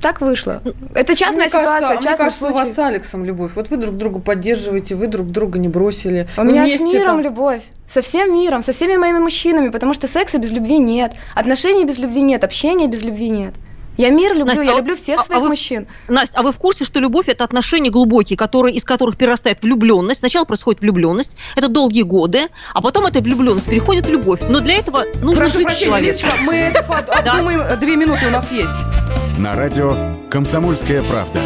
Так вышло. Это частная мне кажется, ситуация, мне частный кажется, у случай. вас с Алексом любовь. Вот вы друг друга поддерживаете, вы друг друга не бросили. У Вы меня с миром там- любовь. Со всем миром, со всеми моими мужчинами, потому что секса без любви нет, отношений без любви нет, общения без любви нет. Я мир люблю, Настя, я а люблю всех а- а своих вы- мужчин. Настя, а вы в курсе, что любовь это отношения глубокие, которые, из которых перерастает влюбленность? Сначала происходит влюбленность, это долгие годы, а потом эта влюбленность переходит в любовь. Но для этого нужно Прошу жить прощения, человеком. Лизочка, мы это обдумаем, две минуты у нас есть. На радио «Комсомольская правда».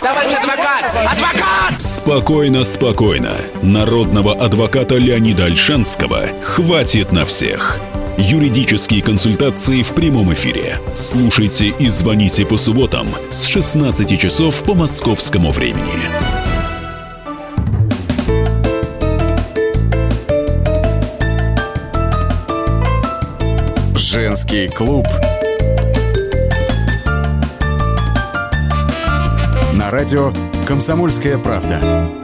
Товарищ адвокат! Адвокат! Спокойно, спокойно. Народного адвоката Леонида Альшанского хватит на всех. Юридические консультации в прямом эфире. Слушайте и звоните по субботам с 16 часов по московскому времени. Женский клуб. На радио «Комсомольская правда».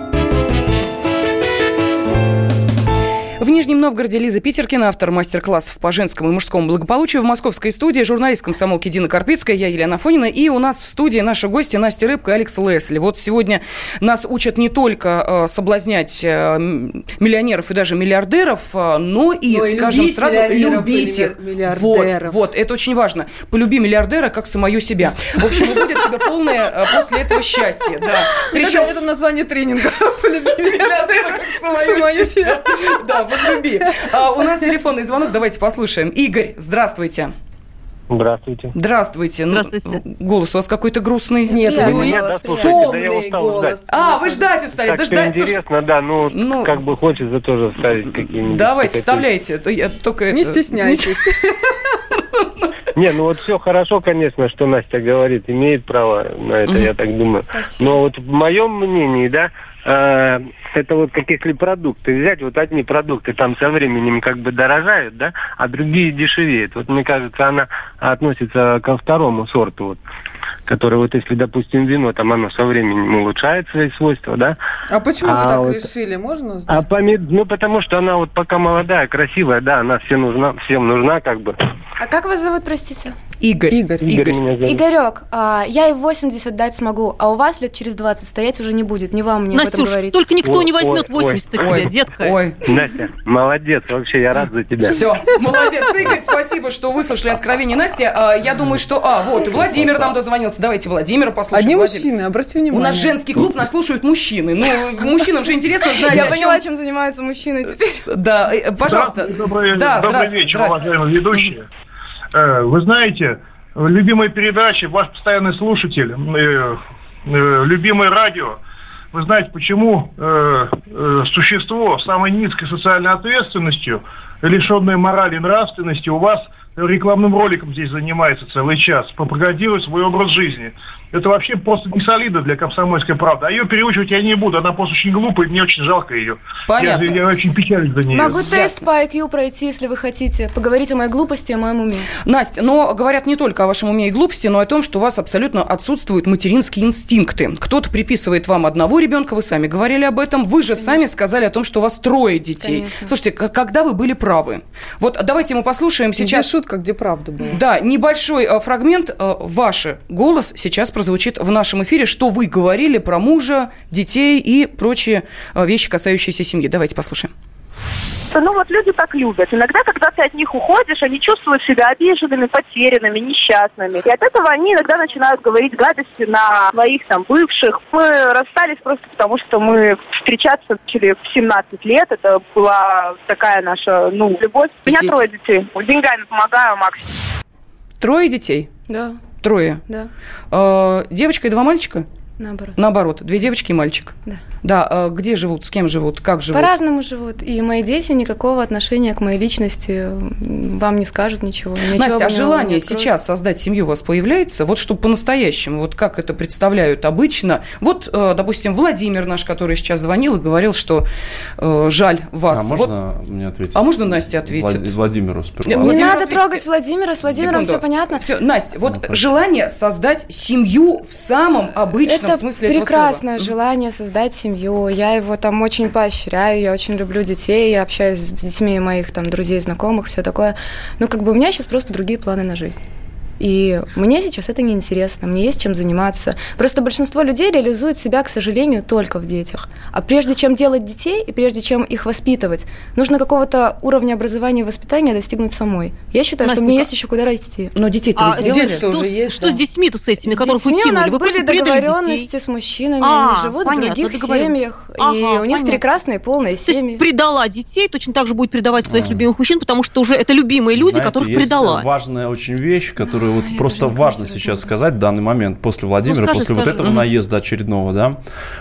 В Нижнем Новгороде Лиза Питеркина, автор мастер-классов по женскому и мужскому благополучию. В московской студии журналист комсомолки Дина Карпицкая, я Елена Фонина. И у нас в студии наши гости Настя Рыбка и Алекс Лесли. Вот сегодня нас учат не только э, соблазнять э, миллионеров и даже миллиардеров, э, но и, Но и скажем сразу, любить их. Вот, вот, это очень важно. Полюби миллиардера, как самое себя. В общем, будет тебе полное после этого счастье. Да. Причем это название тренинга. Полюби миллиардера, как самое себя. Да, возлюби. А, у нас телефонный звонок, давайте послушаем. Игорь, здравствуйте. Здравствуйте. Здравствуйте. Ну, Здравствуйте. голос у вас какой-то грустный. Нет, у да, да я томный устал голос. ждать. А, вы ждать устали. Так Да что ждать. интересно, да, ну, Ну. как бы хочется тоже вставить какие-нибудь... Давайте, такие- вставляйте. То Я только Не это- стесняйтесь. Не, ну вот все хорошо, конечно, что Настя говорит, имеет право на это, я так думаю. Спасибо. Но вот в моем мнении, да, э, это вот как если продукты взять, вот одни продукты там со временем как бы дорожают, да, а другие дешевеют. Вот мне кажется, она относится ко второму сорту, вот, который вот если, допустим, вино, там оно со временем улучшает свои свойства, да, А почему вы А так вот- решили? Можно а узнать? помид... ну потому что она вот пока молодая, красивая, да, она всем нужна, всем нужна как бы. А как вас зовут, простите? Игорь. Игорь. Игорь меня зовут. Игорек, а, я и в 80 дать смогу, а у вас лет через 20 стоять уже не будет. Не вам мне об этом Настюш, говорить. только никто Ой, не возьмет ой, ой. 80 от Ой, тебя, детка. Ой, Настя, молодец, вообще я рад за тебя. все, молодец, Игорь, спасибо, что выслушали откровение Насти. А, Я думаю, что... А, вот, Владимир нам дозвонился. Давайте Владимира послушаем. Одни Владимир. мужчины, обрати У внимание. нас женский клуб, нас слушают мужчины. Ну, мужчинам же интересно знать, Я поняла, чем занимаются мужчины теперь. Да, э, пожалуйста. Добрый, вечер, уважаемые ведущие. Э, Вы знаете, любимая передача, ваш постоянный слушатель, э, любимое радио. Вы знаете, почему э, э, существо с самой низкой социальной ответственностью, лишенное морали и нравственности, у вас рекламным роликом здесь занимается целый час, пропагандирует свой образ жизни. Это вообще просто не солидно для комсомольской правды. А ее переучивать я не буду, она просто очень глупая, и мне очень жалко ее. Понятно. Я, я очень печален за нее. Могу тест по IQ пройти, если вы хотите. Поговорить о моей глупости и о моем уме. Настя, но говорят не только о вашем уме и глупости, но и о том, что у вас абсолютно отсутствуют материнские инстинкты. Кто-то приписывает вам одного ребенка, вы сами говорили об этом, вы же сами сказали о том, что у вас трое детей. Конечно. Слушайте, когда вы были правы? Вот давайте мы послушаем сейчас... Где шутка, где правда была. Да, небольшой э, фрагмент. э, ваш голос сейчас прозвучит в нашем эфире, что вы говорили про мужа, детей и прочие э, вещи, касающиеся семьи. Давайте послушаем. Ну вот люди так любят. Иногда, когда ты от них уходишь, они чувствуют себя обиженными, потерянными, несчастными. И от этого они иногда начинают говорить гадости на своих там бывших. Мы расстались просто потому, что мы встречаться начали в 17 лет. Это была такая наша, ну, любовь. У меня трое детей. Деньгами помогаю, максимум. Трое детей? Да, Трое. да, Э, девочка и два мальчика? Наоборот. Наоборот, две девочки и мальчик. Да. Да, э, где живут, с кем живут, как живут? По-разному живут. И мои дети никакого отношения к моей личности вам не скажут ничего. ничего Настя, а желание сейчас создать семью у вас появляется? Вот чтобы по-настоящему, вот как это представляют обычно? Вот, э, допустим, Владимир наш, который сейчас звонил и говорил, что э, жаль А вас. Вот- можно мне ответить? а можно Настя ответит? Влад- Владимиру сперва. Не Владимир, надо ответьте. трогать Владимира, с Владимиром Секунду. все понятно. Все, Настя, вот Ну, желание создать семью в самом обычном Это слова. прекрасное желание создать семью. Я его там очень поощряю, я очень люблю детей, я общаюсь с детьми моих там друзей, знакомых, все такое. Но как бы у меня сейчас просто другие планы на жизнь. И мне сейчас это неинтересно, мне есть чем заниматься. Просто большинство людей реализует себя, к сожалению, только в детях. А прежде чем делать детей и прежде чем их воспитывать, нужно какого-то уровня образования и воспитания достигнуть самой. Я считаю, что Настя, мне ну есть еще куда расти. Но детей-то А сделали? что, уже есть, что да. с детьми-то с этими, С которых детьми вы у кинули? нас Вы были договоренности детей. с мужчинами, А, они живут понятно, в других семьях, и Ага, у них понятно. прекрасные полные То семьи. есть предала детей, точно так же будет предавать своих А. любимых мужчин, потому что уже это любимые люди, Знаете, которых есть предала. важная очень вещь, которую вот я просто важно сейчас сказать в данный момент, после Владимира, Ну, скажи, после вот скажи. этого Мгм. наезда очередного, да,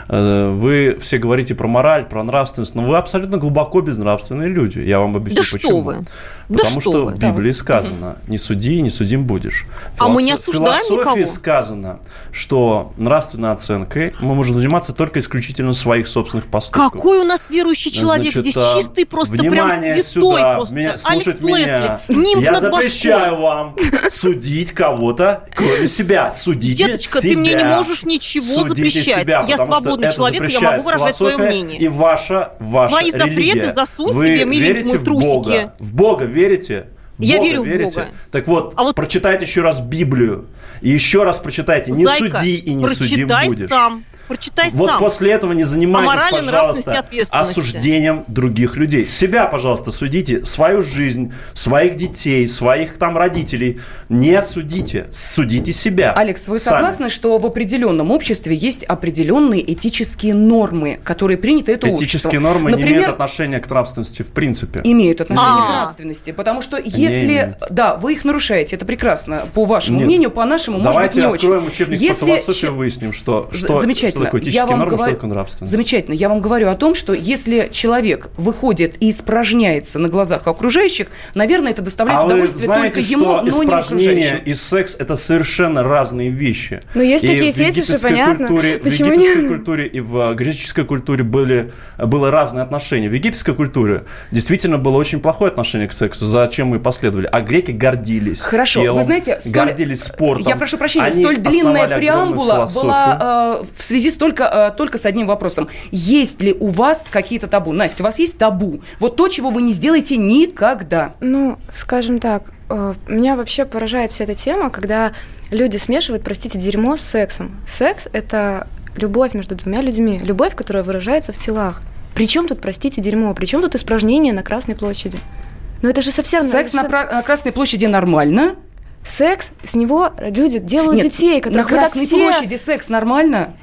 э, вы все говорите про мораль, про нравственность, но вы абсолютно глубоко безнравственные люди. Я вам объясню, Да что почему. вы. Да Потому что что, вы. в Библии сказано, не суди, не судим будешь. А мы не Философ- осуждаем В философии никого. сказано, что нравственной оценкой мы можем заниматься только исключительно своих собственных поступков. Какой у нас верующий человек Значит, здесь, а, чистый просто, внимание прям святой сюда, просто. меня- Алекс слушать меня. Лесли, Я запрещаю башкой. вам судить кого-то, кроме себя. Судите Деточка, себя. ты мне не можешь ничего Судите запрещать. себя, Я свободный человек, и я могу выражать свое мнение. И ваша, ваша Свои запреты религия. засунь Вы себе, верите в в трусики. Бога? В Бога верите? В Я Бога верю в верите? Бога. Так вот, А вот- прочитайте еще раз Библию. И еще раз прочитайте. Не Зайка, суди и не судим будешь. сам. Прочитай вот сам. после этого не занимайтесь, пожалуйста, осуждением других людей. Себя, пожалуйста, судите, свою жизнь, своих детей, своих там родителей. Не судите, судите себя. Алекс, вы сами. согласны, что в определенном обществе есть определенные этические нормы, которые приняты это Этические обществом? нормы Например, не имеют отношения к нравственности в принципе. имеют отношение А. к нравственности, потому что если, имеют. да, вы их нарушаете, это прекрасно, по вашему Нет. мнению, по нашему, может быть, Давайте не откроем очень. учебник Если по философии, че- выясним, что, что, Замечательно. Что такое Я этические вам нормы, говорю- что такое нравственность. Замечательно. Я вам говорю о том, что если человек выходит и испражняется на глазах окружающих, наверное, это доставляет А вы удовольствие знаете, только ему, что но не испражнение окружающим. и секс – это совершенно разные вещи. Ну, есть и такие в фетиши, египетской понятно. Культуре, Почему в египетской нет? культуре и в греческой культуре были, было разные отношения. В египетской культуре действительно было очень плохое отношение к сексу, за чем мы последовали. А греки гордились Хорошо, телом, вы знаете, столь- гордились спортом. Я прошу прощения, Они столь длинная преамбула была э, в связи с только, э, только с одним вопросом. Есть ли у вас какие-то табу? Настя, у вас есть табу? Вот то, чего вы не сделаете никогда. Ну, скажем так, э, меня вообще поражает вся эта тема, когда люди смешивают, простите, дерьмо с сексом. Секс – это любовь между двумя людьми, любовь, которая выражается в телах. Причем тут, простите, дерьмо? Причем тут испражнение на Красной площади? Ну это же совсем... Секс на, пра- на Красной площади нормально? Секс, с него люди делают Нет, детей, на которых вы так Красной все... площади секс нормально?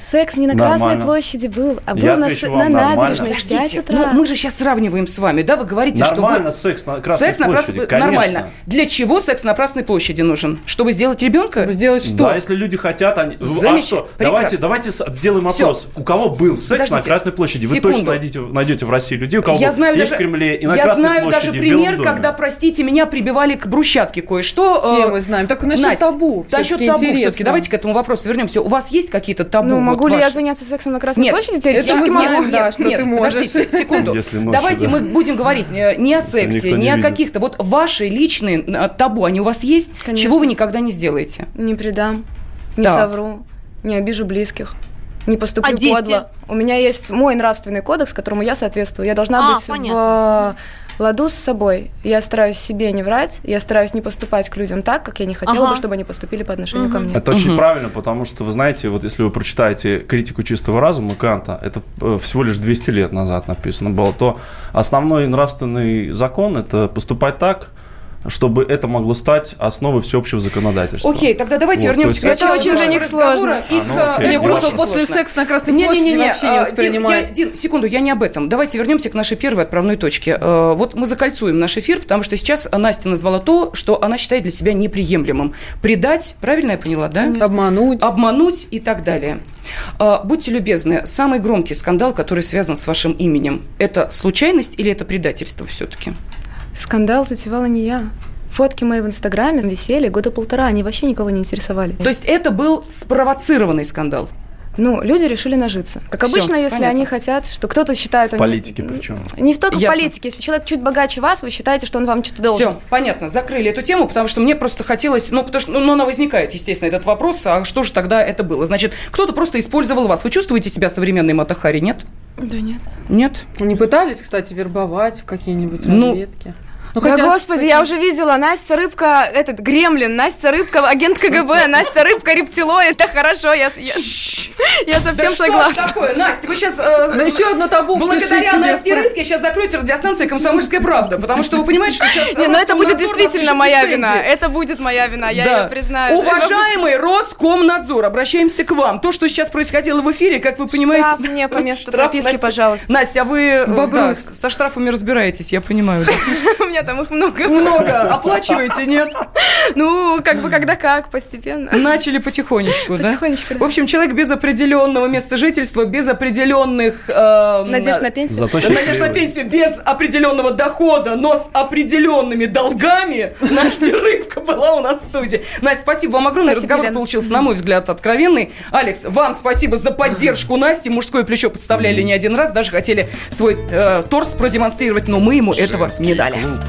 Секс не на Нормально. Красной площади был, а Я был на, отвечу на нормально. набережной в 5 Подождите, ну мы же сейчас сравниваем с вами, да? Вы говорите, Нормально что вы... секс на Красной секс на площади, Красной- конечно. Нормально. Для чего секс на Красной площади нужен? Чтобы сделать ребенка? Чтобы сделать что? Да, если люди хотят, они... А Замечательно. что? Прекрасно. Давайте, давайте сделаем опрос. У кого был секс на Подождите. Красной площади? Вы Секунду. точно найдете, найдете в России людей, у кого Я был знаю и даже, в Кремле, и на я Красной знаю площади, даже пример, когда, простите меня, прибивали к брусчатке кое-что. Все Э, мы знаем. Так насчет Настя, табу. Насчет табу интересно. все-таки. Давайте к этому вопросу вернемся. У вас есть какие-то табу? Ну, вот могу ли я ваши? заняться сексом на Красной Нет, площади? это Теоретически мы знаем, могу. да, нет, что нет, ты можешь. подождите, секунду. Если ночью, Давайте да. мы будем говорить э, не о сексе, не не о каких-то. Вот ваши личные э, табу, они у вас есть? Конечно. Чего вы никогда не сделаете? Не предам, не Так. совру, не обижу близких. Не поступлю А подло. У меня есть мой нравственный кодекс, которому я соответствую. Я должна А, быть понятно. в ладу с собой. Я стараюсь себе не врать, я стараюсь не поступать к людям так, как я не хотела Ага. бы, чтобы они поступили по отношению ко мне. Это очень правильно, потому что, вы знаете, вот если вы прочитаете критику чистого разума Канта, это э, всего лишь 200 лет назад написано было, то основной нравственный закон – это поступать так, чтобы это могло стать основой всеобщего законодательства. Окей, тогда давайте Вот, вернемся к началу это очень для них сложно. и А, к, ну, э, окей. Мне просто после сложно. секса на Красной Не-не-не-не, площади вообще не а, воспринимать. Дин, я- Дин, секунду, я не об этом. Давайте вернемся к нашей первой отправной точке. Э, Вот мы закольцуем наш эфир, потому что сейчас Настя назвала то, что она считает для себя неприемлемым. Предать, правильно я поняла, да? Обмануть. Обмануть и так далее. Э, Будьте любезны, самый громкий скандал, который связан с вашим именем, это случайность или это предательство все-таки? Скандал затевала не я. Фотки мои в Инстаграме висели года полтора, они вообще никого не интересовали. То есть это был спровоцированный скандал? Ну, люди решили нажиться. Как Всё, обычно, если понятно. они хотят, что кто-то считает... В они- политике причем. Не только Ясно. в политике. Если человек чуть богаче вас, вы считаете, что он вам что-то должен. Все, понятно, закрыли эту тему, потому что мне просто хотелось, ну, потому что, ну, она возникает, естественно, этот вопрос, а что же тогда это было? Значит, кто-то просто использовал вас. Вы чувствуете себя современной Матахари, нет? Да нет. Нет? Не пытались, кстати, вербовать в какие-нибудь Ну, разведки? Ну, да хотя господи, я уже видела. Настя Рыбка, этот, Гремлин, Настя Рыбка, агент КГБ, Настя Рыбка, рептилоид. Это хорошо, я, я, я совсем Да что согласна. такое, Настя, вы сейчас... Да еще одно табу Благодаря. Насте Рыбке сейчас закроете радиостанции «Комсомольская правда», потому что вы понимаете, что сейчас... Не, ну это будет действительно моя вина. Это будет моя вина, я Да. ее признаю. Уважаемый Роскомнадзор, обращаемся к вам. То, что сейчас происходило в эфире, как вы понимаете... Штраф мне по месту прописки, пожалуйста. Настя, а вы э, со штрафами разбираетесь, я понимаю. У меня там их много. Много. Оплачиваете, нет? Ну, как бы когда как, постепенно. Начали потихонечку, да? Потихонечку, да. В общем, человек без определенного места жительства, без определенных... э, Надежд на пенсию. Зато Надежд на пенсию без определенного дохода, но с определенными долгами. Настя Рыбка была у нас в студии. Настя, спасибо вам огромное. Спасибо, Разговор получился, на мой взгляд, откровенный. Алекс, вам спасибо за поддержку Насти. Мужское плечо подставляли не один раз. Даже хотели свой э, торс продемонстрировать, но мы ему этого не дали.